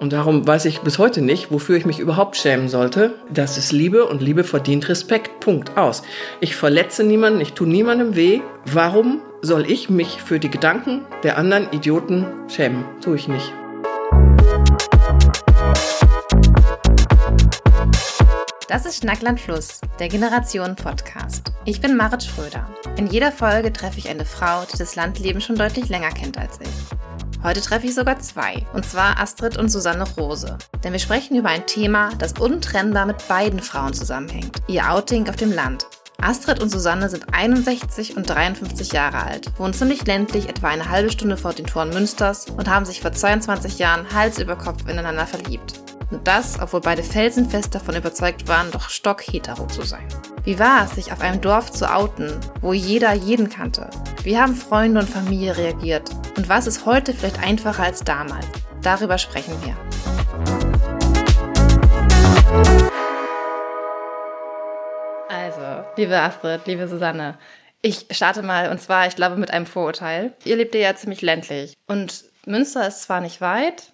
Und darum weiß ich bis heute nicht, wofür ich mich überhaupt schämen sollte. Das ist Liebe und Liebe verdient Respekt. Punkt aus. Ich verletze niemanden, ich tue niemandem weh. Warum soll ich mich für die Gedanken der anderen Idioten schämen? Tue ich nicht. Das ist Schnackland Fluss, der Generation Podcast. Ich bin Marit Schröder. In jeder Folge treffe ich eine Frau, die das Landleben schon deutlich länger kennt als ich. Heute treffe ich sogar zwei, und zwar Astrid und Susanne Rose. Denn wir sprechen über ein Thema, das untrennbar mit beiden Frauen zusammenhängt. Ihr Outing auf dem Land. Astrid und Susanne sind 61 und 53 Jahre alt, wohnen ziemlich ländlich etwa eine halbe Stunde vor den Toren Münsters und haben sich vor 22 Jahren Hals über Kopf ineinander verliebt. Und das, obwohl beide felsenfest davon überzeugt waren, doch stockhetero zu sein. Wie war es, sich auf einem Dorf zu outen, wo jeder jeden kannte? Wie haben Freunde und Familie reagiert? Und was ist heute vielleicht einfacher als damals? Darüber sprechen wir. Also, liebe Astrid, liebe Susanne, ich starte mal und zwar, ich glaube, mit einem Vorurteil. Ihr lebt ja ziemlich ländlich und Münster ist zwar nicht weit,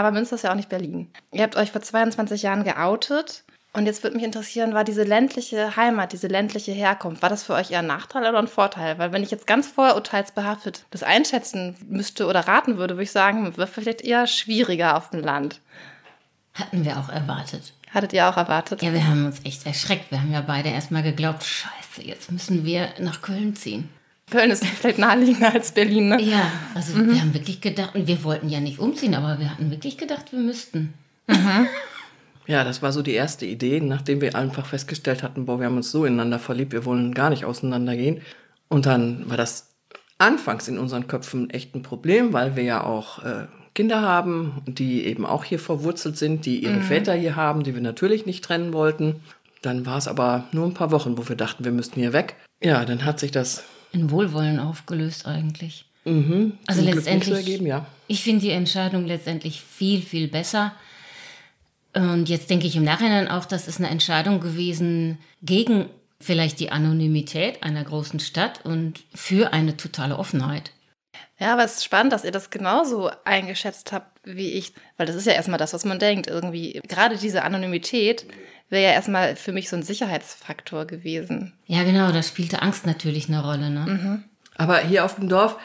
aber Münster ist ja auch nicht Berlin. Ihr habt euch vor 22 Jahren geoutet. Und jetzt würde mich interessieren, war diese ländliche Heimat, diese ländliche Herkunft, war das für euch eher ein Nachteil oder ein Vorteil? Weil wenn ich jetzt ganz vorurteilsbehaftet das einschätzen müsste oder raten würde, würde ich sagen, wäre vielleicht eher schwieriger auf dem Land. Hatten wir auch erwartet. Hattet ihr auch erwartet? Ja, wir haben uns echt erschreckt. Wir haben ja beide erstmal geglaubt, scheiße, jetzt müssen wir nach Köln ziehen. Köln ist vielleicht naheliegender als Berlin, ne? Ja, also mhm. wir haben wirklich gedacht, und wir wollten ja nicht umziehen, aber wir hatten wirklich gedacht, wir müssten. Mhm. Ja, das war so die erste Idee, nachdem wir einfach festgestellt hatten, boah, wir haben uns so ineinander verliebt, wir wollen gar nicht auseinandergehen. Und dann war das anfangs in unseren Köpfen echt ein Problem, weil wir ja auch äh, Kinder haben, die eben auch hier verwurzelt sind, die ihre mhm. Väter hier haben, die wir natürlich nicht trennen wollten. Dann war es aber nur ein paar Wochen, wo wir dachten, wir müssten hier weg. Ja, dann hat sich das in Wohlwollen aufgelöst eigentlich. Mhm, also letztendlich, ergeben, ja. ich finde die Entscheidung letztendlich viel, viel besser. Und jetzt denke ich im Nachhinein auch, das ist eine Entscheidung gewesen gegen vielleicht die Anonymität einer großen Stadt und für eine totale Offenheit. Ja, aber es ist spannend, dass ihr das genauso eingeschätzt habt wie ich, weil das ist ja erstmal das, was man denkt. Irgendwie, gerade diese Anonymität wäre ja erstmal für mich so ein Sicherheitsfaktor gewesen. Ja, genau, da spielte Angst natürlich eine Rolle. Ne? Mhm. Aber hier auf dem Dorf,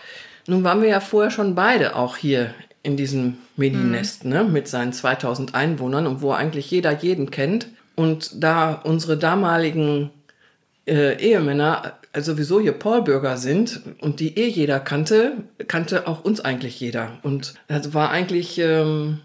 nun waren wir ja vorher schon beide auch hier in diesem Mini-Nest, mhm. ne, mit seinen 2000 Einwohnern und wo eigentlich jeder jeden kennt. Und da unsere damaligen äh, Ehemänner sowieso hier Paulbürger sind und die eh jeder kannte, kannte auch uns eigentlich jeder. Und das war eigentlich ähm,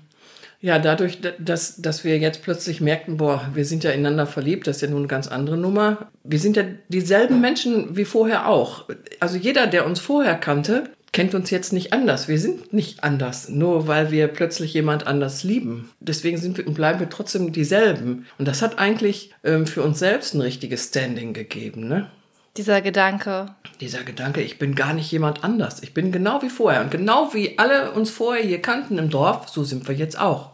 ja, dadurch, dass, dass wir jetzt plötzlich merkten, boah, wir sind ja ineinander verliebt, das ist ja nun eine ganz andere Nummer. Wir sind ja dieselben Menschen wie vorher auch. Also jeder, der uns vorher kannte, kennt uns jetzt nicht anders. Wir sind nicht anders, nur weil wir plötzlich jemand anders lieben. Deswegen sind wir und bleiben wir trotzdem dieselben. Und das hat eigentlich ähm, für uns selbst ein richtiges Standing gegeben, ne? Dieser Gedanke. Dieser Gedanke, ich bin gar nicht jemand anders. Ich bin genau wie vorher. Und genau wie alle uns vorher hier kannten im Dorf, so sind wir jetzt auch.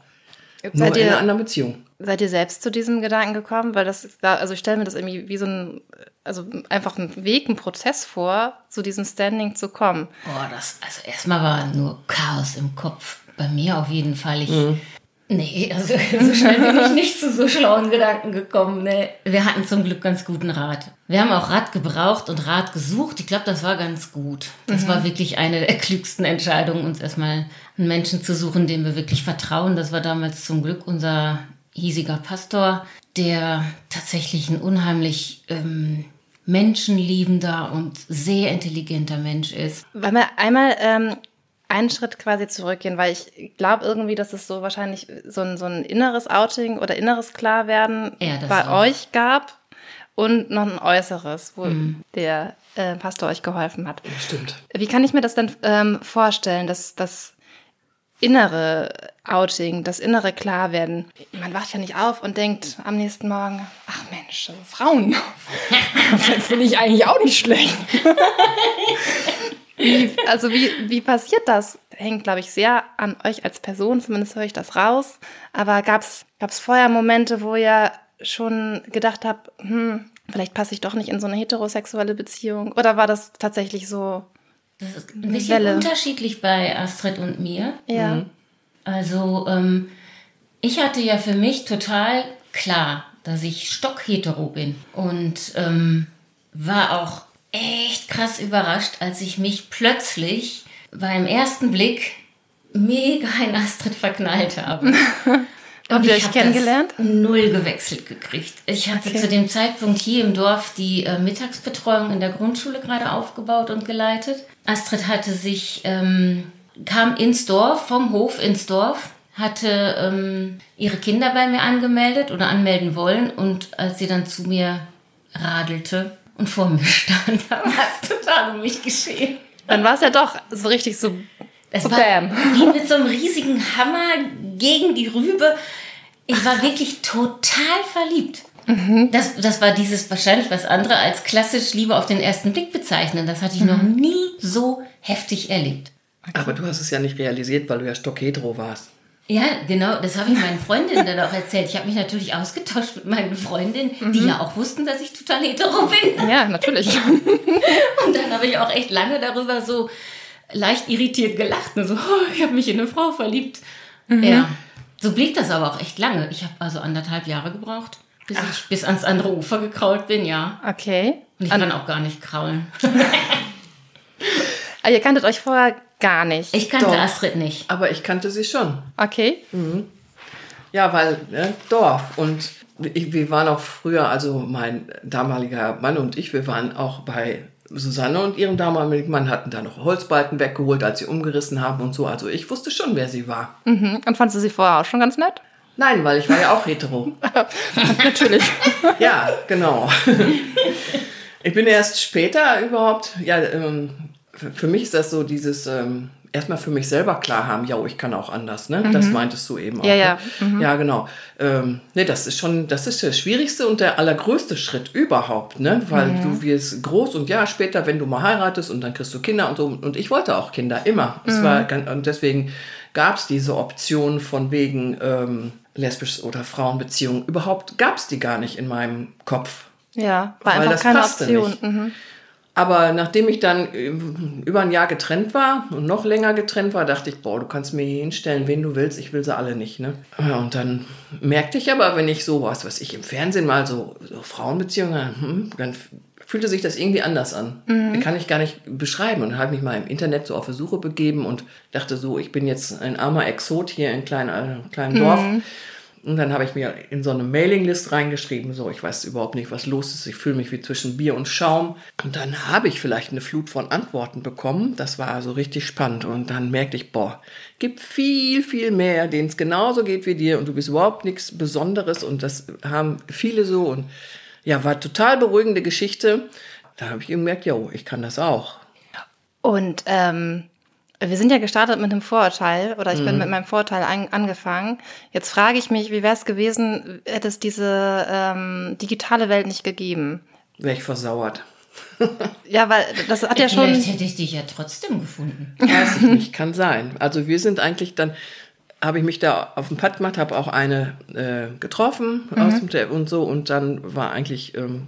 Seid Nur ihr, in einer anderen Beziehung. Seid ihr selbst zu diesem Gedanken gekommen? Weil das, also ich stelle mir das irgendwie wie so ein, also einfach ein Weg, ein Prozess vor, zu diesem Standing zu kommen. Boah, das, also erstmal war nur Chaos im Kopf. Bei mir auf jeden Fall. Ich, mhm. Nee, also so schnell bin ich nicht zu so schlauen Gedanken gekommen. Nee. Wir hatten zum Glück ganz guten Rat. Wir haben auch Rat gebraucht und Rat gesucht. Ich glaube, das war ganz gut. Das mhm. war wirklich eine der klügsten Entscheidungen, uns erstmal einen Menschen zu suchen, dem wir wirklich vertrauen. Das war damals zum Glück unser hiesiger Pastor, der tatsächlich ein unheimlich ähm, menschenliebender und sehr intelligenter Mensch ist. Weil wir einmal ähm, einen Schritt quasi zurückgehen, weil ich glaube irgendwie, dass es so wahrscheinlich so ein, so ein inneres Outing oder inneres Klarwerden ja, bei auch. euch gab und noch ein äußeres, wo mhm. der äh, Pastor euch geholfen hat. Stimmt. Wie kann ich mir das denn ähm, vorstellen, dass das innere Outing, das innere Klarwerden. Man wacht ja nicht auf und denkt am nächsten Morgen, ach Mensch, Frauen, das finde ich eigentlich auch nicht schlecht. Wie, also wie, wie passiert das? Hängt, glaube ich, sehr an euch als Person, zumindest höre ich das raus. Aber gab es vorher Momente, wo ihr schon gedacht habt, hm, vielleicht passe ich doch nicht in so eine heterosexuelle Beziehung? Oder war das tatsächlich so? Das ist ein bisschen Welle? unterschiedlich bei Astrid und mir. Ja. Mhm. Also ähm, Ich hatte ja für mich total klar, dass ich stockhetero bin und ähm, war auch echt krass überrascht, als ich mich plötzlich beim ersten Blick mega in Astrid verknallt habe. Habt ihr euch kennengelernt? null gewechselt gekriegt. Ich hatte Okay. zu dem Zeitpunkt hier im Dorf die äh, Mittagsbetreuung in der Grundschule gerade aufgebaut und geleitet. Astrid hatte sich, ähm, kam ins Dorf, vom Hof ins Dorf, hatte ähm, ihre Kinder bei mir angemeldet oder anmelden wollen und als sie dann zu mir radelte und vor mir stand, da war es total um mich geschehen. Dann war es ja doch so richtig so. Es war bam. wie mit so einem riesigen Hammer gegen die Rübe. Ich war wirklich total verliebt. Mhm. Das, das war dieses wahrscheinlich was andere als klassisch Liebe auf den ersten Blick bezeichnen. Das hatte ich noch Mhm. nie so heftig erlebt. Aber du hast es ja nicht realisiert, weil du ja stockhetero warst. Ja, genau, das habe ich meinen Freundinnen dann auch erzählt. Ich habe mich natürlich ausgetauscht mit meinen Freundinnen, die Mhm. ja auch wussten, dass ich total hetero bin. Ja, natürlich. Und dann habe ich auch echt lange darüber so leicht irritiert gelacht. Und so, oh, ich habe mich in eine Frau verliebt. Ja, so blieb das aber auch echt lange. Ich habe also anderthalb Jahre gebraucht, bis ich bis ans andere Ufer gekrault bin, ja. Okay. Und ich kann auch gar nicht kraulen. Aber ihr kanntet euch vorher gar nicht. Ich kannte Doch. Astrid nicht. Aber ich kannte sie schon. Okay. Ja, weil ne, Dorf. Und ich, wir waren auch früher, also mein damaliger Mann und ich, wir waren auch bei Susanne und ihrem damaligen Mann hatten da noch Holzbalken weggeholt, als sie umgerissen haben und so. Also ich wusste schon, wer sie war. Mhm. Und fandst du sie vorher auch schon ganz nett? Nein, weil ich war ja auch hetero. Natürlich. Ja, genau. Ich bin erst später überhaupt, ja, ähm, für für mich ist das so dieses, ähm, erstmal für mich selber klar haben, ja, ich kann auch anders, ne? Das meintest du eben auch. Ja, ja. Ne? Ja, genau. Ähm, ne, das ist schon, das ist der schwierigste und der allergrößte Schritt überhaupt, ne? Weil du wirst groß und ja, später, wenn du mal heiratest und dann kriegst du Kinder und so. Und ich wollte auch Kinder, immer. Es war ganz, und deswegen gab es diese Option von wegen ähm, lesbisch oder Frauenbeziehungen. Überhaupt gab es die gar nicht in meinem Kopf. Ja, war Weil einfach das keine passte Option. nicht. Mhm. Aber nachdem ich dann äh, über ein Jahr getrennt war und noch länger getrennt war, dachte ich, boah, du kannst mir hier hinstellen, wen du willst, ich will sie alle nicht. Ne? Und dann merkte ich aber, wenn ich so was, was ich im Fernsehen mal so, so Frauenbeziehungen, hm, dann fühlte sich das irgendwie anders an. Kann ich gar nicht beschreiben. Und habe mich mal im Internet so auf die Suche begeben und dachte so, ich bin jetzt ein armer Exot hier in kleinen, äh, kleinen Dorf. Und dann habe ich mir in so eine Mailinglist reingeschrieben, so, ich weiß überhaupt nicht, was los ist, ich fühle mich wie zwischen Bier und Schaum. Und dann habe ich vielleicht eine Flut von Antworten bekommen. Das war also richtig spannend. Und dann merkte ich, boah, gibt viel, viel mehr, denen es genauso geht wie dir und du bist überhaupt nichts Besonderes. Und das haben viele so. Und ja, war total beruhigende Geschichte. Da habe ich gemerkt, jo, ich kann das auch. Und ähm, wir sind ja gestartet mit einem Vorurteil oder ich Mhm. bin mit meinem Vorurteil an, angefangen. Jetzt frage ich mich, wie wäre es gewesen, hätte es diese ähm, digitale Welt nicht gegeben? Wäre ich versauert. Ja, weil das hat ja schon. Vielleicht hätte ich dich ja trotzdem gefunden. Weiß ich nicht, kann sein. Also wir sind eigentlich dann, habe ich mich da auf dem Pad gemacht, habe auch eine äh, getroffen aus dem und so und dann war eigentlich ähm,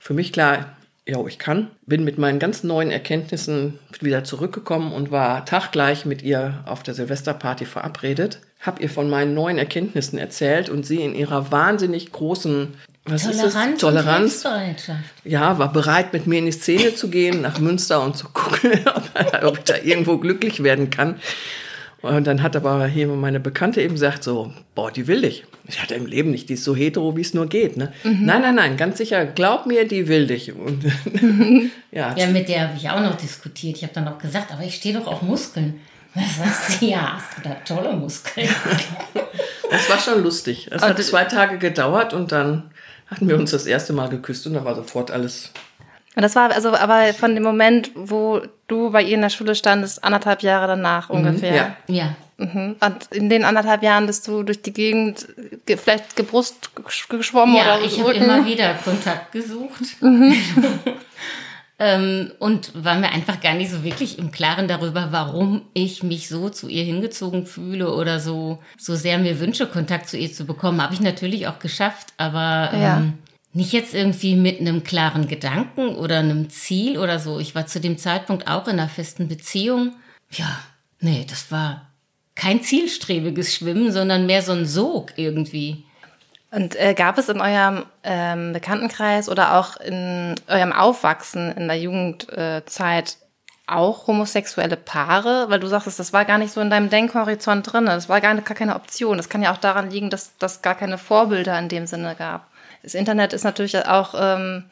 für mich klar, ja, ich kann. Bin mit meinen ganz neuen Erkenntnissen wieder zurückgekommen und war taggleich mit ihr auf der Silvesterparty verabredet. Hab ihr von meinen neuen Erkenntnissen erzählt und sie in ihrer wahnsinnig großen was Toleranz? Toleranz ja, war bereit, mit mir in die Szene zu gehen, nach Münster und zu gucken, ob, ob ich da irgendwo glücklich werden kann. Und dann hat aber hier meine Bekannte eben gesagt, so, boah, die will dich. Ich hatte im Leben nicht, die ist so hetero, wie es nur geht. Ne? Nein, nein, nein, ganz sicher, glaub mir, die will dich. Und ja, Ja, mit der habe ich auch noch diskutiert. Ich habe dann auch gesagt, aber ich stehe doch auf Muskeln. Da sagst du, ja, hast du da tolle Muskeln. das war schon lustig. Es hat zwei Tage gedauert und dann hatten wir uns das erste Mal geküsst und dann war sofort alles Und das war also aber von dem Moment, wo du bei ihr in der Schule standest, anderthalb Jahre danach ungefähr. Mhm, ja. Ja, Mhm. Und in den anderthalb Jahren bist du durch die Gegend ge vielleicht gebrust gesch- geschwommen ja oder ich habe immer wieder Kontakt gesucht. ähm, und war mir einfach gar nicht so wirklich im Klaren darüber, warum ich mich so zu ihr hingezogen fühle oder so, so sehr mir wünsche, Kontakt zu ihr zu bekommen. Habe ich natürlich auch geschafft, aber Ja. ähm, nicht jetzt irgendwie mit einem klaren Gedanken oder einem Ziel oder so. Ich war zu dem Zeitpunkt auch in einer festen Beziehung. Ja, nee, das war kein zielstrebiges Schwimmen, sondern mehr so ein Sog irgendwie. Und äh, gab es in eurem ähm, Bekanntenkreis oder auch in eurem Aufwachsen in der Jugendzeit auch homosexuelle Paare? Weil du sagst, das war gar nicht so in deinem Denkhorizont drin. Das war gar keine Option. Das kann ja auch daran liegen, dass das gar keine Vorbilder in dem Sinne gab. Das Internet ist natürlich auch, ähm,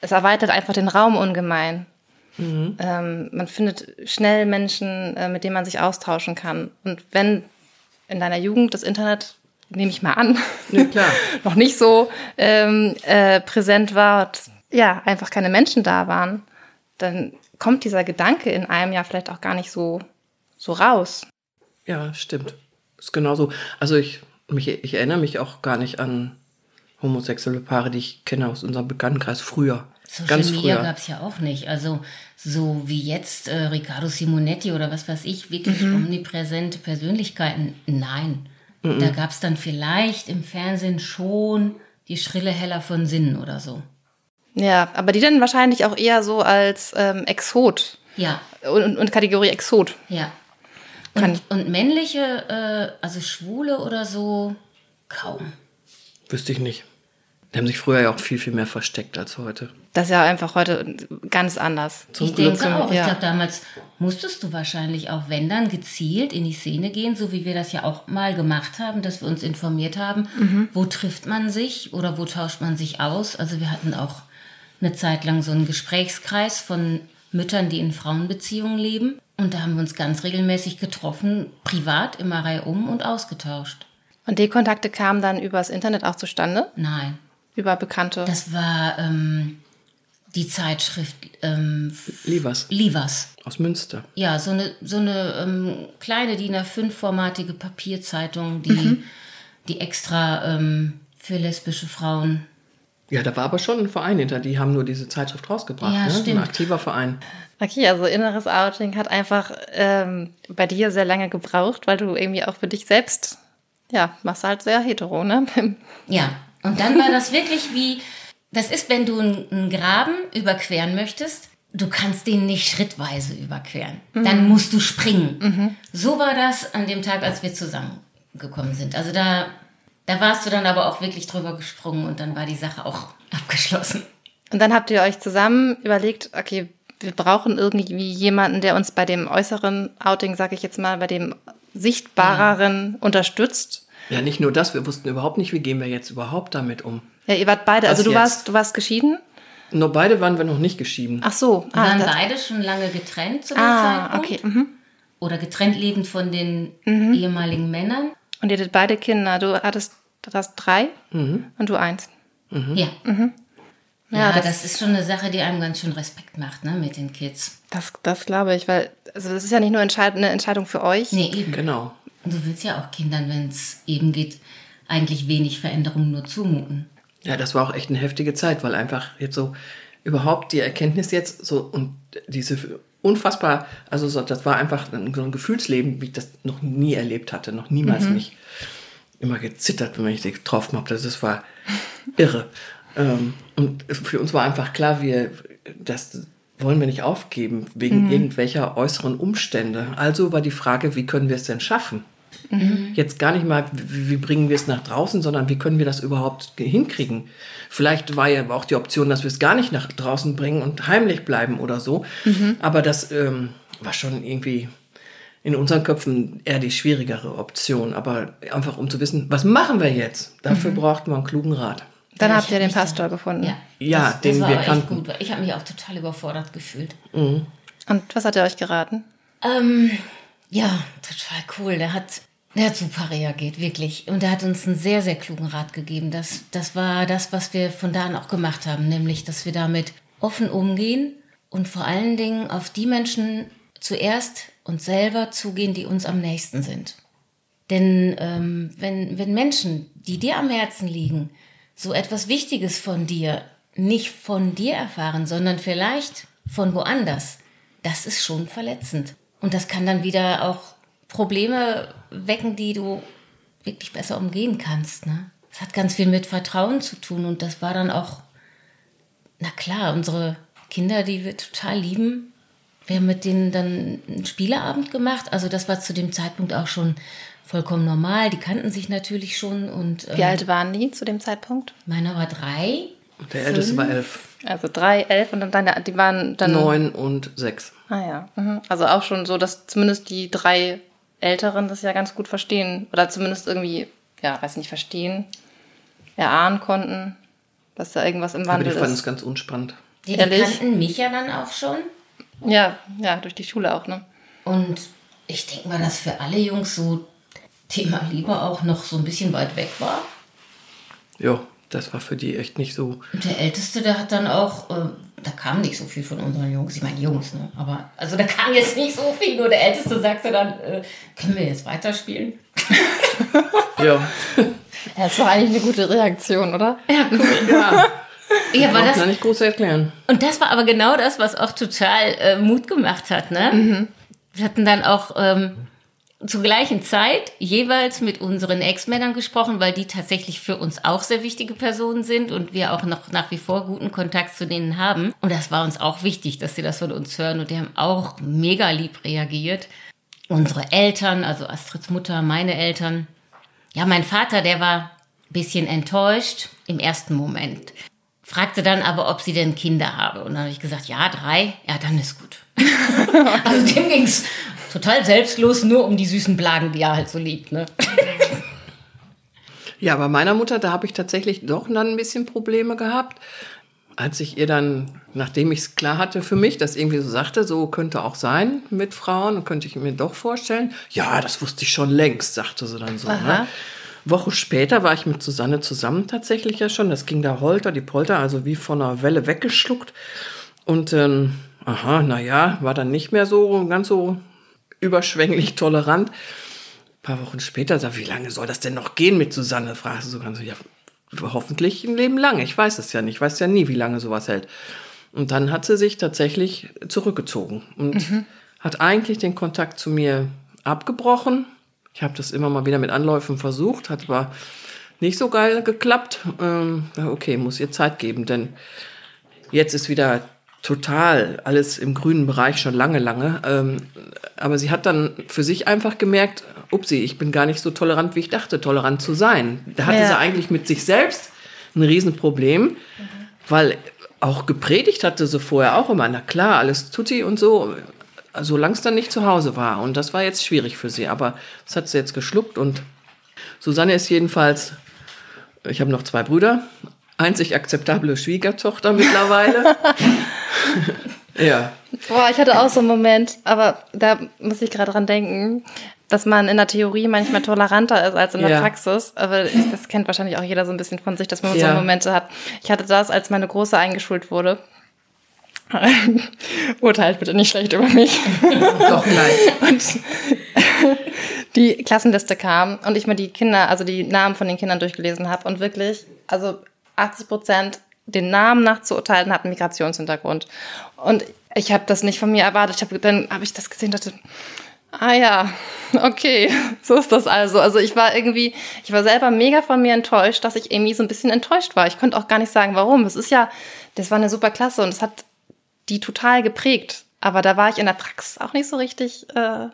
es erweitert einfach den Raum ungemein. Mhm. Ähm, man findet schnell Menschen, äh, mit denen man sich austauschen kann. Und wenn in deiner Jugend das Internet, nehme ich mal an, ja, noch nicht so ähm, äh, präsent war, und, ja, einfach keine Menschen da waren, dann kommt dieser Gedanke in einem ja vielleicht auch gar nicht so, so raus. Ja, stimmt. Ist genauso. Also ich, mich, ich erinnere mich auch gar nicht an homosexuelle Paare, die ich kenne aus unserem Bekanntenkreis früher. Social Ganz Media gab es ja auch nicht. Also so wie jetzt äh, Riccardo Simonetti oder was weiß ich, wirklich mhm. omnipräsente Persönlichkeiten. Nein. Mhm. Da gab es dann vielleicht im Fernsehen schon die Schrille Heller von Sinnen oder so. Ja, aber die dann wahrscheinlich auch eher so als ähm, Exot. Ja. Und, und Kategorie Exot. Ja. Und, und männliche, äh, also Schwule oder so, kaum. Wüsste ich nicht. Die haben sich früher ja auch viel, viel mehr versteckt als heute. Das ist ja einfach heute ganz anders. Zum ich Glück. denke auch. Ja. Ich glaube, damals musstest du wahrscheinlich auch, wenn dann, gezielt in die Szene gehen, so wie wir das ja auch mal gemacht haben, dass wir uns informiert haben, mhm. wo trifft man sich oder wo tauscht man sich aus. Also wir hatten auch eine Zeit lang so einen Gesprächskreis von Müttern, die in Frauenbeziehungen leben. Und da haben wir uns ganz regelmäßig getroffen, privat immer reihum und ausgetauscht. Und die Kontakte kamen dann übers Internet auch zustande? Nein. Über Bekannte? Das war ähm, die Zeitschrift ähm, Livas. Livas. Aus Münster. Ja, so eine, so eine ähm, kleine DIN A5-formatige Papierzeitung, die, mhm. die extra ähm, für lesbische Frauen ja, da war aber schon ein Verein hinter, die haben nur diese Zeitschrift rausgebracht. Ja, ne? stimmt. Ein aktiver Verein. Okay, also inneres Outing hat einfach ähm, bei dir sehr lange gebraucht, weil du irgendwie auch für dich selbst, ja, machst halt sehr hetero, ne? Ja, und dann war das wirklich wie, das ist, wenn du einen Graben überqueren möchtest, du kannst den nicht schrittweise überqueren. Mhm. Dann musst du springen. Mhm. So war das an dem Tag, als wir zusammengekommen sind. Also da da warst du dann aber auch wirklich drüber gesprungen und dann war die Sache auch abgeschlossen. Und dann habt ihr euch zusammen überlegt, okay, wir brauchen irgendwie jemanden, der uns bei dem äußeren Outing, sag ich jetzt mal, bei dem sichtbareren ja. unterstützt. Ja, nicht nur das, wir wussten überhaupt nicht, wie gehen wir jetzt überhaupt damit um. Ja, ihr wart beide, also Was du jetzt? warst, du warst geschieden? Nur beide waren wir noch nicht geschieden. Ach so. Wir ah, waren beide schon lange getrennt zu dem ah, Zeitpunkt. okay. Mhm. Oder getrennt lebend von den mhm. ehemaligen Männern. Und ihr hattet beide Kinder. Du hattest du hast drei mhm. und du eins. Mhm. Ja. Ja, ja das, das, ist schon eine Sache, die einem ganz schön Respekt macht, ne, mit den Kids. Das, das glaube ich, weil also das ist ja nicht nur eine Entscheidung für euch. Nee, eben. Genau. Und du willst ja auch Kindern, wenn es eben geht, eigentlich wenig Veränderung nur zumuten. Ja, das war auch echt eine heftige Zeit, weil einfach jetzt so überhaupt die Erkenntnis jetzt so und diese unfassbar, also so, das war einfach ein, so ein Gefühlsleben, wie ich das noch nie erlebt hatte, noch niemals mhm. nicht. Immer gezittert, wenn ich sie getroffen habe. Das war irre. Ähm, und für uns war einfach klar, wir, das wollen wir nicht aufgeben wegen mhm. irgendwelcher äußeren Umstände. Also war die Frage, wie können wir es denn schaffen? Mhm. Jetzt gar nicht mal, wie bringen wir es nach draußen, sondern wie können wir das überhaupt hinkriegen? Vielleicht war ja auch die Option, dass wir es gar nicht nach draußen bringen und heimlich bleiben oder so. Mhm. Aber das ähm, war schon irgendwie in unseren Köpfen eher die schwierigere Option. Aber einfach um zu wissen, was machen wir jetzt? Dafür mhm. brauchten wir einen klugen Rat. Dann ja, habt ihr den Pastor gefunden. Ja, ja das, den das wir kannten. Gut. Ich habe mich auch total überfordert gefühlt. Mhm. Und was hat er euch geraten? Ähm, ja, total cool. Der hat er hat super reagiert, wirklich. Und er hat uns einen sehr, sehr klugen Rat gegeben. Das, das war das, was wir von da an auch gemacht haben, nämlich, dass wir damit offen umgehen und vor allen Dingen auf die Menschen zuerst uns selber zugehen, die uns am nächsten sind. Denn ähm, wenn, wenn Menschen, die dir am Herzen liegen, so etwas Wichtiges von dir nicht von dir erfahren, sondern vielleicht von woanders, das ist schon verletzend. Und das kann dann wieder auch Probleme wecken, die du wirklich besser umgehen kannst. Ne? Das hat ganz viel mit Vertrauen zu tun und das war dann auch, na klar, unsere Kinder, die wir total lieben, Wir haben mit denen dann einen Spieleabend gemacht. Also das war zu dem Zeitpunkt auch schon vollkommen normal. Die kannten sich natürlich schon. Und, Wie ähm, alt waren die zu dem Zeitpunkt? Meiner war drei. Der fünf. älteste war elf. Also drei, elf und dann deine, die waren dann. Neun und sechs. Ah ja. Mhm. Also auch schon so, dass zumindest die drei Älteren das ja ganz gut verstehen. Oder zumindest irgendwie, ja, weiß nicht, verstehen, erahnen konnten, dass da irgendwas im Wandel ist. Die fanden es ganz unspannend. Die, die kannten mich ja dann auch schon. Ja, ja, durch die Schule auch, ne? Und ich denke mal, dass für alle Jungs so Thema Liebe auch noch so ein bisschen weit weg war. Ja, das war für die echt nicht so. Und der Älteste, der hat dann auch, äh, da kam nicht so viel von unseren Jungs, ich meine Jungs, ne? Aber also da kam jetzt nicht so viel, nur der Älteste sagte dann, äh, können wir jetzt weiterspielen? ja. Das doch eigentlich eine gute Reaktion, oder? Ja, cool. Ja. Ja, aber das nicht groß erklären. Und das war aber genau das, was auch total äh, Mut gemacht hat. Ne? Mhm. Wir hatten dann auch ähm, zur gleichen Zeit jeweils mit unseren Ex-Männern gesprochen, weil die tatsächlich für uns auch sehr wichtige Personen sind und wir auch noch nach wie vor guten Kontakt zu denen haben. Und das war uns auch wichtig, dass sie das von uns hören und die haben auch mega lieb reagiert. Unsere Eltern, also Astrids Mutter, meine Eltern. Ja, mein Vater, der war ein bisschen enttäuscht im ersten Moment fragte dann aber, ob sie denn Kinder habe. Und dann habe ich gesagt, ja, drei. Ja, dann ist gut. also dem ging es total selbstlos, nur um die süßen Blagen, die er halt so liebt. Ne? ja, bei meiner Mutter, da habe ich tatsächlich doch dann ein bisschen Probleme gehabt. Als ich ihr dann, nachdem ich es klar hatte für mich, das irgendwie so sagte, so könnte auch sein mit Frauen, könnte ich mir doch vorstellen. Ja, das wusste ich schon längst, sagte sie dann so. Ne? Woche später war ich mit Susanne zusammen tatsächlich ja schon. Das ging da holter, die Polter, also wie von einer Welle weggeschluckt. Und ähm, aha, naja, war dann nicht mehr so ganz so überschwänglich tolerant. Ein paar Wochen später sag wie lange soll das denn noch gehen mit Susanne? Fragte so ganz, ja, hoffentlich ein Leben lang. Ich weiß es ja nicht. Ich weiß ja nie, wie lange sowas hält. Und dann hat sie sich tatsächlich zurückgezogen und mhm. hat eigentlich den Kontakt zu mir abgebrochen ich habe das immer mal wieder mit Anläufen versucht, hat aber nicht so geil geklappt. Ähm, okay, muss ihr Zeit geben, denn jetzt ist wieder total alles im grünen Bereich schon lange, lange. Ähm, aber sie hat dann für sich einfach gemerkt, upsie, ich bin gar nicht so tolerant, wie ich dachte, tolerant zu sein. Da hatte ja. sie eigentlich mit sich selbst ein Riesenproblem, mhm. weil auch gepredigt hatte sie vorher auch immer, na klar, alles tutti und so, solange es dann nicht zu Hause war. Und das war jetzt schwierig für sie. Aber das hat sie jetzt geschluckt. Und Susanne ist jedenfalls, ich habe noch zwei Brüder, einzig akzeptable Schwiegertochter mittlerweile. ja. Boah, ich hatte auch so einen Moment, aber da muss ich gerade dran denken, dass man in der Theorie manchmal toleranter ist als in der ja. Praxis. Aber das kennt wahrscheinlich auch jeder so ein bisschen von sich, dass man ja. so Momente hat. Ich hatte das, als meine Große eingeschult wurde. Urteilt bitte nicht schlecht über mich. Doch gleich. Und die Klassenliste kam und ich mir die Kinder, also die Namen von den Kindern durchgelesen habe und wirklich, also 80 Prozent den Namen nachzuurteilen hatten Migrationshintergrund. Und ich habe das nicht von mir erwartet. Ich hab, dann habe ich das gesehen dachte, ah ja, okay, so ist das also. Also ich war irgendwie, ich war selber mega von mir enttäuscht, dass ich irgendwie so ein bisschen enttäuscht war. Ich konnte auch gar nicht sagen, warum. Es ist ja, das war eine super Klasse und es hat die total geprägt. Aber da war ich in der Praxis auch nicht so richtig. Äh,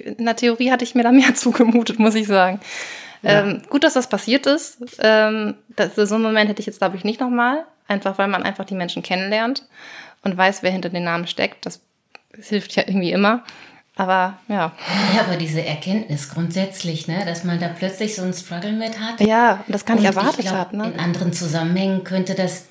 in der Theorie hatte ich mir da mehr zugemutet, muss ich sagen. Ja. Ähm, gut, dass das passiert ist. Ähm, das, so einen Moment hätte ich jetzt, glaube ich, nicht nochmal. Einfach, weil man einfach die Menschen kennenlernt und weiß, wer hinter den Namen steckt. Das, das hilft ja irgendwie immer. Aber ja. Ja, aber diese Erkenntnis grundsätzlich, ne, dass man da plötzlich so einen Struggle mit hat. Ja, das kann ich erwartet haben. Ne? In anderen Zusammenhängen könnte das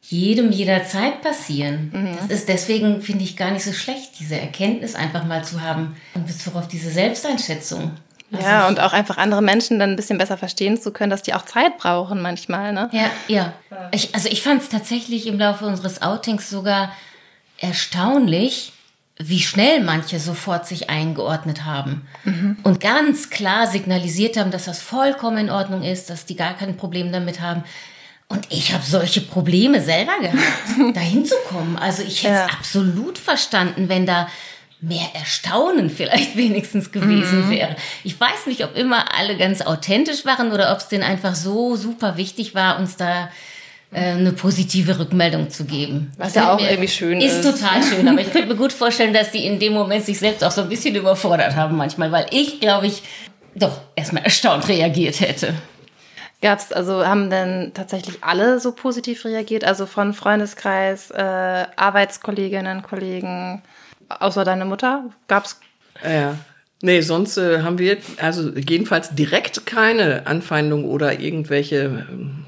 jedem jederzeit passieren. Mhm. Das ist deswegen, finde ich, gar nicht so schlecht, diese Erkenntnis einfach mal zu haben und bis auf diese Selbsteinschätzung. Also ja, und auch einfach andere Menschen dann ein bisschen besser verstehen zu können, dass die auch Zeit brauchen manchmal, ne? Ja, ja. Ich, also ich fand es tatsächlich im Laufe unseres Outings sogar erstaunlich, wie schnell manche sofort sich eingeordnet haben mhm. und ganz klar signalisiert haben, dass das vollkommen in Ordnung ist, dass die gar kein Problem damit haben. Und ich habe solche Probleme selber gehabt, da hinzukommen. Also ich hätte es ja. absolut verstanden, wenn da mehr Erstaunen vielleicht wenigstens gewesen mhm. wäre. Ich weiß nicht, ob immer alle ganz authentisch waren oder ob es denen einfach so super wichtig war, uns da äh, eine positive Rückmeldung zu geben. Was ja auch irgendwie schön ist. ist. Total schön, aber ich könnte mir gut vorstellen, dass die in dem Moment sich selbst auch so ein bisschen überfordert haben manchmal, weil ich, glaube ich, doch erstmal erstaunt reagiert hätte. Gab's, also haben denn tatsächlich alle so positiv reagiert? Also von Freundeskreis, äh, Arbeitskolleginnen, Kollegen, außer deine Mutter? Gab's? Ja. Nee, sonst äh, haben wir also jedenfalls direkt keine Anfeindung oder irgendwelche ähm,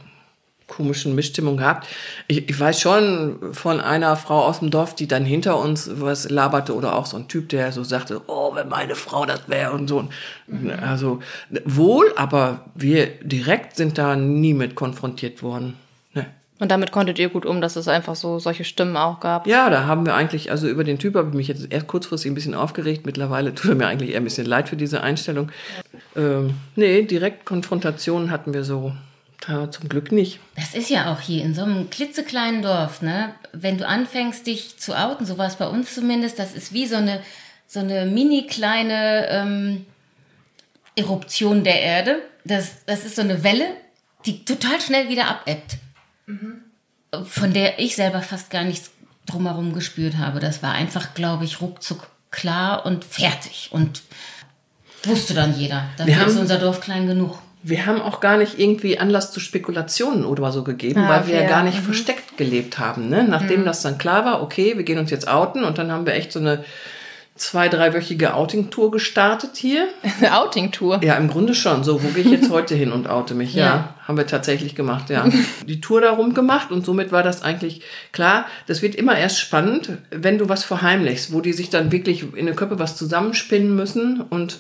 komischen Mischstimmung gehabt. Ich, ich weiß schon von einer Frau aus dem Dorf, die dann hinter uns was laberte oder auch so ein Typ, der so sagte, oh, wenn meine Frau das wäre und so. Also wohl, aber wir direkt sind da nie mit konfrontiert worden. Und damit konntet ihr gut um, dass es einfach so solche Stimmen auch gab? Ja, da haben wir eigentlich, also über den Typ habe ich mich jetzt erst kurzfristig ein bisschen aufgeregt. Mittlerweile tut er mir eigentlich eher ein bisschen leid für diese Einstellung. Ähm, nee, direkt Konfrontationen hatten wir so da zum Glück nicht. Das ist ja auch hier in so einem klitzekleinen Dorf, ne? Wenn du anfängst, dich zu outen, so war es bei uns zumindest, das ist wie so eine, so eine mini kleine ähm, Eruption der Erde. Das, das ist so eine Welle, die total schnell wieder abebbt. Mhm. Von der ich selber fast gar nichts drumherum gespürt habe. Das war einfach, glaube ich, ruckzuck klar und fertig. Und wusste dann jeder. Dafür ist unser Dorf klein genug wir haben auch gar nicht irgendwie Anlass zu Spekulationen oder so gegeben, ah, weil wir ja gar nicht mhm. versteckt gelebt haben. Ne? Nachdem mhm. das dann klar war, okay, wir gehen uns jetzt outen und dann haben wir echt so eine zwei, dreiwöchige Outing-Tour gestartet hier. Eine Outing-Tour? Ja, im Grunde schon. So, wo gehe ich jetzt heute hin und oute mich? Ja, ja, haben wir tatsächlich gemacht, ja. Die Tour darum gemacht und somit war das eigentlich klar. Das wird immer erst spannend, wenn du was verheimlichst, wo die sich dann wirklich in den Köpfe was zusammenspinnen müssen und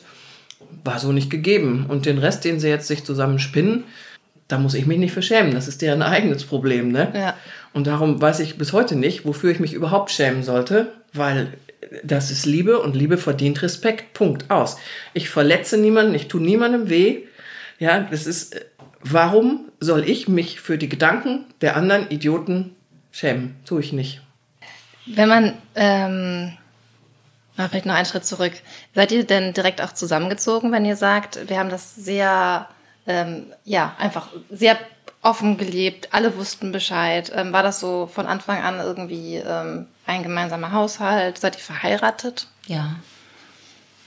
war so nicht gegeben. Und den Rest, den sie jetzt sich zusammen spinnen, da muss ich mich nicht verschämen. Das ist deren eigenes Problem, ne? Ja. Und darum weiß ich bis heute nicht, wofür ich mich überhaupt schämen sollte, weil das ist Liebe und Liebe verdient Respekt. Punkt. Aus. Ich verletze niemanden, ich tue niemandem weh. Ja, das ist, warum soll ich mich für die Gedanken der anderen Idioten schämen? Tue ich nicht. Wenn man, ähm, vielleicht noch einen Schritt zurück. Seid ihr denn direkt auch zusammengezogen, wenn ihr sagt, wir haben das sehr, ähm, ja, einfach sehr offen gelebt, alle wussten Bescheid. Ähm, war das so von Anfang an irgendwie ähm, ein gemeinsamer Haushalt? Seid ihr verheiratet? Ja.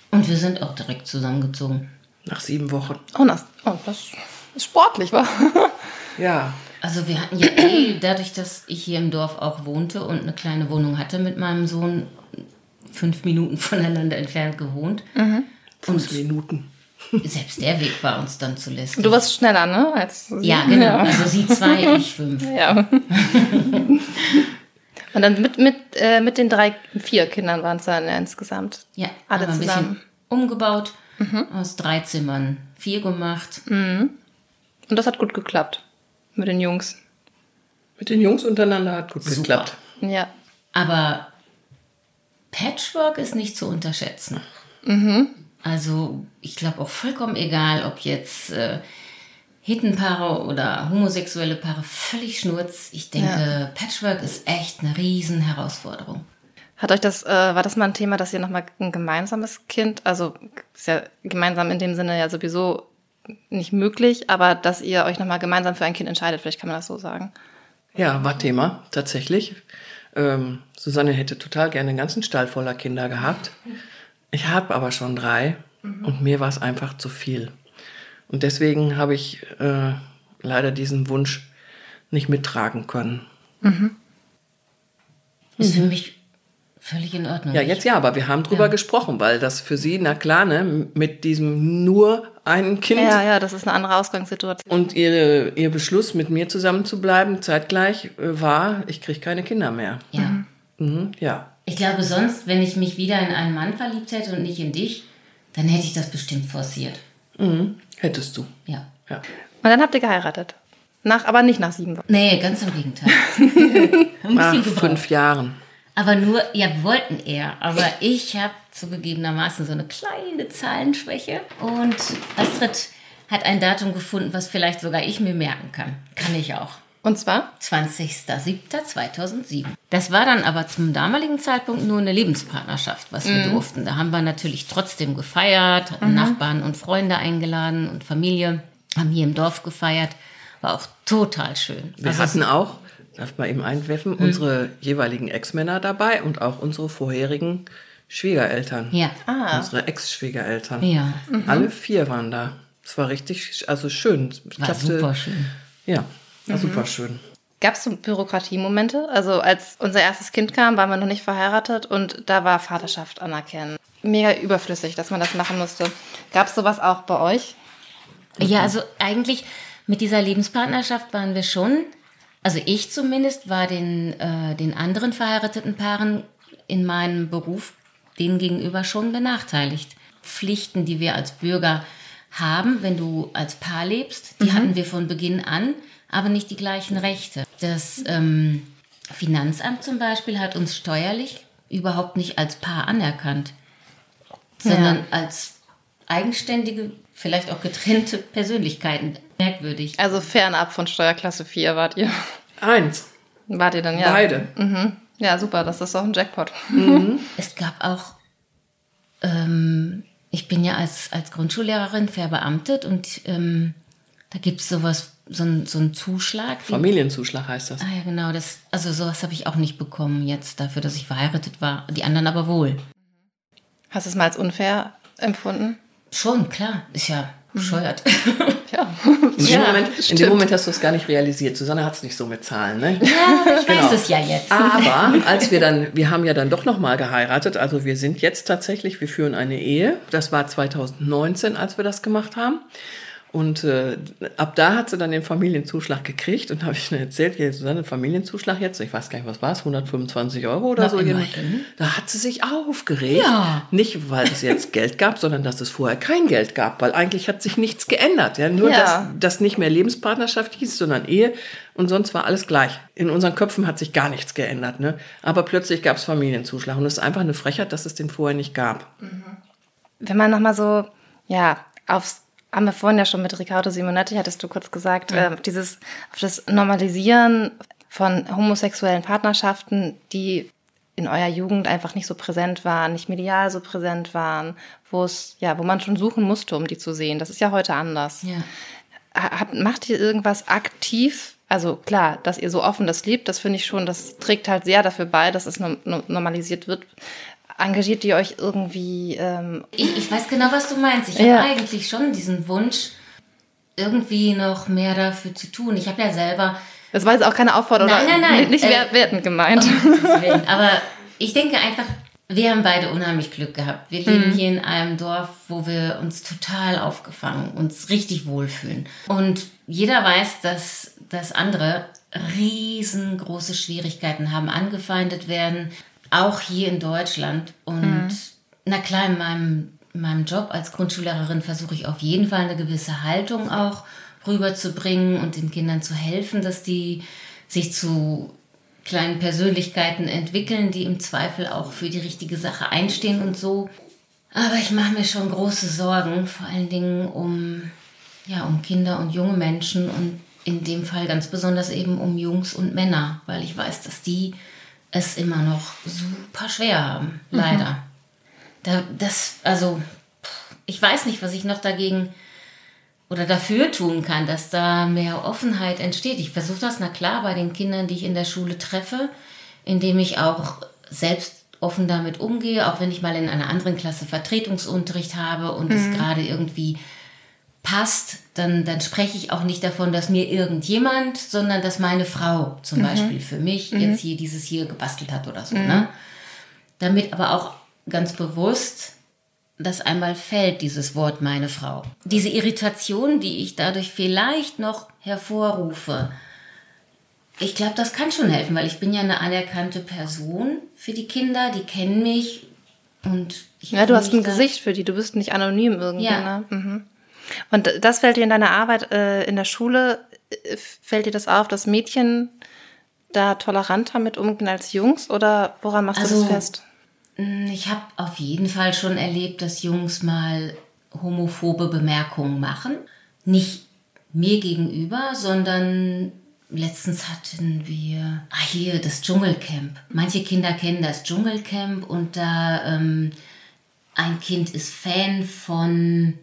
Und wir sind auch direkt zusammengezogen. Nach sieben Wochen. Oh, das, oh, das ist sportlich, wa? ja. Also wir hatten ja eh, dadurch, dass ich hier im Dorf auch wohnte und eine kleine Wohnung hatte mit meinem Sohn, fünf Minuten voneinander entfernt gewohnt. Mhm. Fünf Minuten. Selbst der Weg war uns dann zu lästig. Du warst schneller, ne? Als sie. Ja, genau. Ja. Also sie zwei, ich fünf. Ja. Und dann mit, mit, äh, mit den drei, vier Kindern waren es dann insgesamt. Ja, alle zusammen. Ein bisschen umgebaut, mhm. aus drei Zimmern vier gemacht. Mhm. Und das hat gut geklappt mit den Jungs. Mit den Jungs untereinander hat gut Super. geklappt. Ja. Aber Patchwork ist nicht zu unterschätzen. Mhm. Also ich glaube auch vollkommen egal, ob jetzt äh, Hittenpaare oder homosexuelle Paare, völlig schnurz. Ich denke, ja. Patchwork ist echt eine riesen Herausforderung. Hat euch das, äh, war das mal ein Thema, dass ihr nochmal ein gemeinsames Kind, also ist ja gemeinsam in dem Sinne ja sowieso nicht möglich, aber dass ihr euch nochmal gemeinsam für ein Kind entscheidet, vielleicht kann man das so sagen. Ja, war Thema, tatsächlich. Ähm, Susanne hätte total gerne einen ganzen Stall voller Kinder gehabt. Ich habe aber schon drei mhm. und mir war es einfach zu viel. Und deswegen habe ich äh, leider diesen Wunsch nicht mittragen können. Mhm. Ist für mich völlig in Ordnung. Ja, jetzt ja, aber wir haben drüber ja. gesprochen, weil das für sie, na klar, ne, mit diesem nur ein Kind. Ja, ja, das ist eine andere Ausgangssituation. Und ihre, ihr Beschluss, mit mir zusammen zu bleiben, zeitgleich äh, war, ich kriege keine Kinder mehr. Ja. Mhm. Mhm, ja. Ich glaube, sonst, wenn ich mich wieder in einen Mann verliebt hätte und nicht in dich, dann hätte ich das bestimmt forciert. Mhm, hättest du. Ja. ja. Und dann habt ihr geheiratet. Nach, aber nicht nach sieben Wochen. Nee, ganz im Gegenteil. nach fünf Jahren. Aber nur, ja, wollten eher. Aber ich habe zugegebenermaßen so eine kleine Zahlenschwäche. Und Astrid hat ein Datum gefunden, was vielleicht sogar ich mir merken kann. Kann ich auch. Und zwar? 20.07.2007. Das war dann aber zum damaligen Zeitpunkt nur eine Lebenspartnerschaft, was wir mhm. durften. Da haben wir natürlich trotzdem gefeiert, hatten mhm. Nachbarn und Freunde eingeladen und Familie, haben hier im Dorf gefeiert. war auch total schön. Wir Also hatten auch, darf man eben einwerfen, unsere jeweiligen Ex-Männer dabei und auch unsere vorherigen Schwiegereltern. Ja. Ah. Unsere Ex-Schwiegereltern. Ja, Alle vier waren da. Es war richtig, also schön. Ich war dachte- super schön. Ja, war super schön. Gab es so Bürokratiemomente? Also als unser erstes Kind kam, waren wir noch nicht verheiratet und da war Vaterschaft anerkennen. Mega überflüssig, dass man das machen musste. Gab es sowas auch bei euch? Ja, also eigentlich mit dieser Lebenspartnerschaft waren wir schon, also ich zumindest war den, äh, den anderen verheirateten Paaren in meinem Beruf denen gegenüber schon benachteiligt. Pflichten, die wir als Bürger haben, wenn du als Paar lebst, die hatten wir von Beginn an, aber nicht die gleichen Rechte. Das ähm, Finanzamt zum Beispiel hat uns steuerlich überhaupt nicht als Paar anerkannt, sondern Ja. als eigenständige, vielleicht auch getrennte Persönlichkeiten. Merkwürdig. Also fernab von Steuerklasse 4 wart ihr. Eins. Wart ihr dann, ja? Beide. Mhm. Ja, super, das ist doch ein Jackpot. Es gab auch, ähm, ich bin ja als, als Grundschullehrerin verbeamtet und ähm, da gibt es sowas, so, ein- so einen Zuschlag. Familienzuschlag heißt das. Ah ja, genau. Das, also sowas habe ich auch nicht bekommen jetzt dafür, dass ich verheiratet war. Die anderen aber wohl. Hast du es mal als unfair empfunden? Schon, klar. Ist ja bescheuert. Ja. In, dem Ja, Moment, in dem Moment hast du es gar nicht realisiert. Susanne hat es nicht so mit Zahlen, ne? ja, ich Genau. weiß es ja jetzt. Aber als wir dann, wir haben ja dann doch nochmal geheiratet, also wir sind jetzt tatsächlich, wir führen eine Ehe. Das war 2019, als wir das gemacht haben. Und äh, ab da hat sie dann den Familienzuschlag gekriegt und habe ich dann erzählt, hier Susanne, Familienzuschlag jetzt, ich weiß gar nicht, was war es, 125 Euro oder Na, so. immerhin. Da hat sie sich aufgeregt. Ja. Nicht, weil es jetzt Geld gab, sondern dass es vorher kein Geld gab, weil eigentlich hat sich nichts geändert. Ja? Nur, Ja. dass das nicht mehr Lebenspartnerschaft hieß, sondern Ehe und sonst war alles gleich. In unseren Köpfen hat sich gar nichts geändert. Ne? Aber plötzlich gab es Familienzuschlag und es ist einfach eine Frechheit, dass es den vorher nicht gab. Wenn man nochmal so, ja, aufs, haben wir vorhin ja schon mit Riccardo Simonetti, hattest du kurz gesagt, äh, dieses, auf das Normalisieren von homosexuellen Partnerschaften, die in eurer Jugend einfach nicht so präsent waren, nicht medial so präsent waren, wo es, ja, wo man schon suchen musste, um die zu sehen. Das ist ja heute anders. Ja. Ha- Habt, macht ihr irgendwas aktiv? Also klar, dass ihr so offen das liebt, das finde ich schon, das trägt halt sehr dafür bei, dass es normalisiert wird. Engagiert ihr euch irgendwie? Ähm, Ich, ich weiß genau, was du meinst. Ich Ja. habe eigentlich schon diesen Wunsch, irgendwie noch mehr dafür zu tun. Ich habe ja selber das war jetzt auch keine Aufforderung, Nein, nein, nein. nicht Äh, wer- wertend gemeint. Willen. Aber ich denke einfach, wir haben beide unheimlich Glück gehabt. Wir leben hier in einem Dorf, wo wir uns total aufgefangen, uns richtig wohlfühlen. Und jeder weiß, dass, dass andere riesengroße Schwierigkeiten haben, angefeindet werden, auch hier in Deutschland. Und na klar, in meinem, in meinem Job als Grundschullehrerin versuche ich auf jeden Fall eine gewisse Haltung auch rüberzubringen und den Kindern zu helfen, dass die sich zu kleinen Persönlichkeiten entwickeln, die im Zweifel auch für die richtige Sache einstehen und so. Aber ich mache mir schon große Sorgen, vor allen Dingen um, ja, um Kinder und junge Menschen und in dem Fall ganz besonders eben um Jungs und Männer, weil ich weiß, dass die es immer noch super schwer haben, leider. Da, das, also, ich weiß nicht, was ich noch dagegen oder dafür tun kann, dass da mehr Offenheit entsteht. Ich versuche das, na klar, bei den Kindern, die ich in der Schule treffe, indem ich auch selbst offen damit umgehe, auch wenn ich mal in einer anderen Klasse Vertretungsunterricht habe und es gerade irgendwie passt, dann, dann spreche ich auch nicht davon, dass mir irgendjemand, sondern dass meine Frau zum Beispiel für mich jetzt hier dieses hier gebastelt hat oder so. Ne? Damit aber auch ganz bewusst das einmal fällt, dieses Wort meine Frau. Diese Irritation, die ich dadurch vielleicht noch hervorrufe, ich glaube, das kann schon helfen, weil ich bin ja eine anerkannte Person für die Kinder, die kennen mich und ich Ja, du hast ein Gesicht für die, du bist nicht anonym irgendwie. Ja. Ne? Mhm. Und das fällt dir in deiner Arbeit äh, in der Schule, äh, fällt dir das auf, dass Mädchen da toleranter mit umgehen als Jungs oder woran machst du Also- das fest? Ich habe auf jeden Fall schon erlebt, dass Jungs mal homophobe Bemerkungen machen. Nicht mir gegenüber, sondern letztens hatten wir, ah hier, das Dschungelcamp. Manche Kinder kennen das Dschungelcamp und da ähm, ein Kind ist Fan von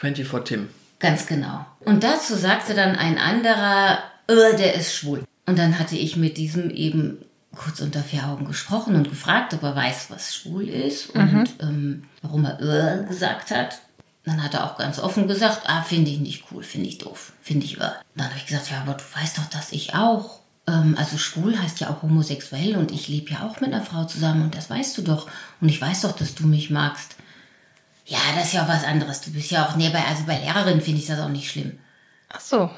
24 Tim. Ganz genau. Und dazu sagte dann ein anderer, äh, der ist schwul. Und dann hatte ich mit diesem eben kurz unter vier Augen gesprochen und gefragt, ob er weiß, was schwul ist und mhm. ähm, warum er äh, gesagt hat. Dann hat er auch ganz offen gesagt, ah, finde ich nicht cool, finde ich doof, finde ich äh. Dann habe ich gesagt, ja, aber du weißt doch, dass ich auch. Ähm, also schwul heißt ja auch homosexuell und ich lebe ja auch mit einer Frau zusammen und das weißt du doch. Und ich weiß doch, dass du mich magst. Ja, das ist ja auch was anderes. Du bist ja auch, nee, bei, also bei Lehrerin finde ich das auch nicht schlimm. Ach so.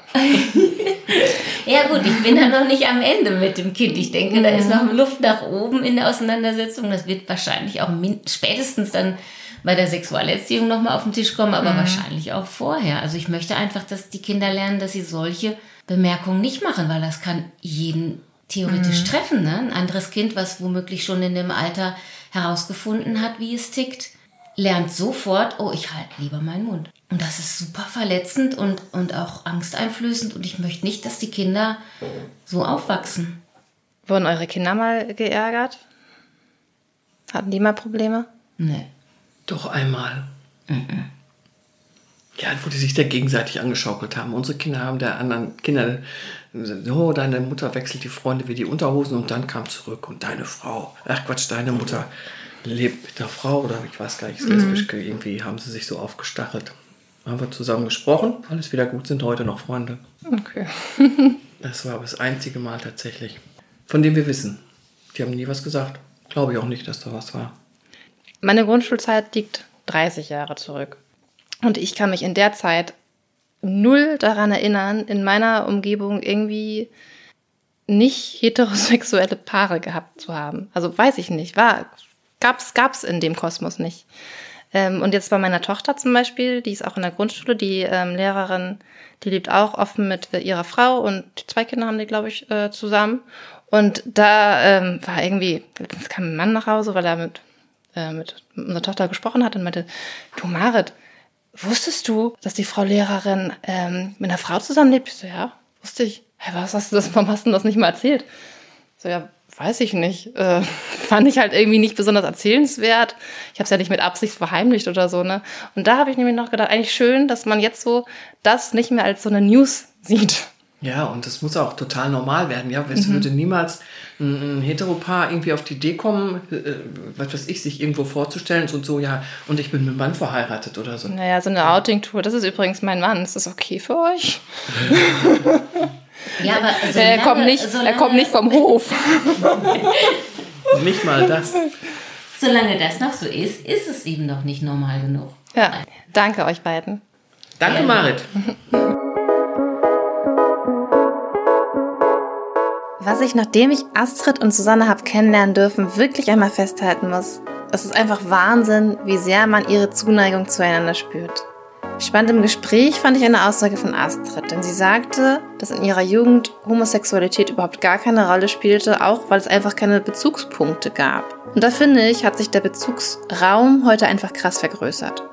ja gut, ich bin da noch nicht am Ende mit dem Kind. Ich denke, mhm. da ist noch Luft nach oben in der Auseinandersetzung. Das wird wahrscheinlich auch spätestens dann bei der Sexualerziehung nochmal auf den Tisch kommen, aber mhm. wahrscheinlich auch vorher. Also ich möchte einfach, dass die Kinder lernen, dass sie solche Bemerkungen nicht machen, weil das kann jeden theoretisch mhm. treffen. Ne? Ein anderes Kind, was womöglich schon in dem Alter herausgefunden hat, wie es tickt, lernt sofort, oh, ich halte lieber meinen Mund. Und das ist super verletzend und, und auch angsteinflößend. Und ich möchte nicht, dass die Kinder so aufwachsen. Wurden eure Kinder mal geärgert? Hatten die mal Probleme? Nee. Doch einmal. Mhm. Ja, wo die sich da gegenseitig angeschaukelt haben. Unsere Kinder haben der anderen Kinder, oh, deine Mutter wechselt die Freunde wie die Unterhosen und dann kam zurück und deine Frau, ach Quatsch, deine Mutter lebt mit der Frau oder ich weiß gar nicht, ist lesbisch, mhm. irgendwie haben sie sich so aufgestachelt haben wir zusammen gesprochen, alles wieder gut, sind heute noch Freunde. Okay. das war aber das einzige Mal tatsächlich, von dem wir wissen. Die haben nie was gesagt. Glaube ich auch nicht, dass da was war. Meine Grundschulzeit liegt 30 Jahre zurück. Und ich kann mich in der Zeit null daran erinnern, in meiner Umgebung irgendwie nicht heterosexuelle Paare gehabt zu haben. Also weiß ich nicht, war, gab's, gab's in dem Kosmos nicht. Ähm, und jetzt bei meiner Tochter zum Beispiel, die ist auch in der Grundschule, die ähm, Lehrerin, die lebt auch offen mit äh, ihrer Frau und zwei Kinder haben die, glaube ich, äh, zusammen. Und da ähm, war irgendwie, letztens kam ein Mann nach Hause, weil er mit, äh, mit unserer Tochter gesprochen hat und meinte, du Marit, wusstest du, dass die Frau Lehrerin ähm, mit einer Frau zusammenlebt? Ich so, ja, wusste ich. Hey, was hast du das, warum hast du das nicht mal erzählt? So, ja, weiß ich nicht, äh, fand ich halt irgendwie nicht besonders erzählenswert. Ich habe es ja nicht mit Absicht verheimlicht oder so, ne? Und da habe ich nämlich noch gedacht, eigentlich schön, dass man jetzt so das nicht mehr als so eine News sieht. Ja, und das muss auch total normal werden. Ja, es mhm. würde niemals ein, ein Heteropaar irgendwie auf die Idee kommen, äh, was weiß ich, sich irgendwo vorzustellen und so, ja, und ich bin mit einem Mann verheiratet oder so. Naja, so eine Outing-Tour, das ist übrigens mein Mann. Ist das okay für euch? Ja, aber solange, er, kommt nicht, er kommt nicht vom Hof. nicht mal das. Solange das noch so ist, ist es eben noch nicht normal genug. Ja, danke euch beiden. Danke, Marit. Was ich, nachdem ich Astrid und Susanne habe kennenlernen dürfen, wirklich einmal festhalten muss, es ist einfach Wahnsinn, wie sehr man ihre Zuneigung zueinander spürt. Spannend im Gespräch fand ich eine Aussage von Astrid, denn sie sagte, dass in ihrer Jugend Homosexualität überhaupt gar keine Rolle spielte, auch weil es einfach keine Bezugspunkte gab. Und da finde ich, hat sich der Bezugsraum heute einfach krass vergrößert.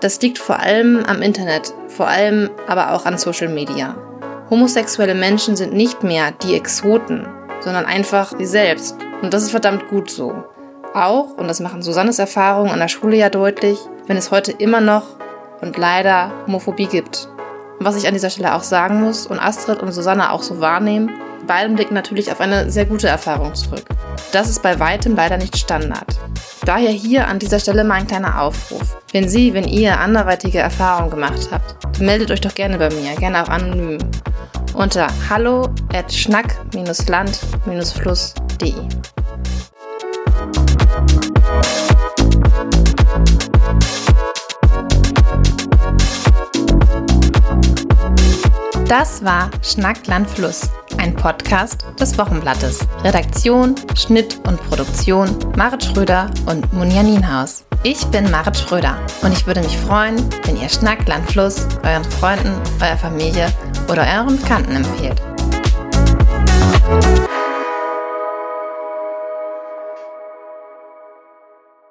Das liegt vor allem am Internet, vor allem aber auch an Social Media. Homosexuelle Menschen sind nicht mehr die Exoten, sondern einfach sie selbst. Und das ist verdammt gut so. Auch, und das machen Susannes Erfahrungen an der Schule ja deutlich, wenn es heute immer noch und leider Homophobie gibt. Was ich an dieser Stelle auch sagen muss und Astrid und Susanne auch so wahrnehmen, beiden blicken natürlich auf eine sehr gute Erfahrung zurück. Das ist bei weitem leider nicht Standard. Daher hier an dieser Stelle mein kleiner Aufruf. Wenn Sie, wenn ihr anderweitige Erfahrungen gemacht habt, meldet euch doch gerne bei mir, gerne auch anonym. Unter hallo at schnack-land-fluss.de. Das war Schnack Land ein Podcast des Wochenblattes. Redaktion, Schnitt und Produktion Marit Schröder und Munja Nienhaus. Ich bin Marit Schröder und ich würde mich freuen, wenn ihr Schnack Land euren Freunden, eurer Familie oder euren Bekannten empfehlt.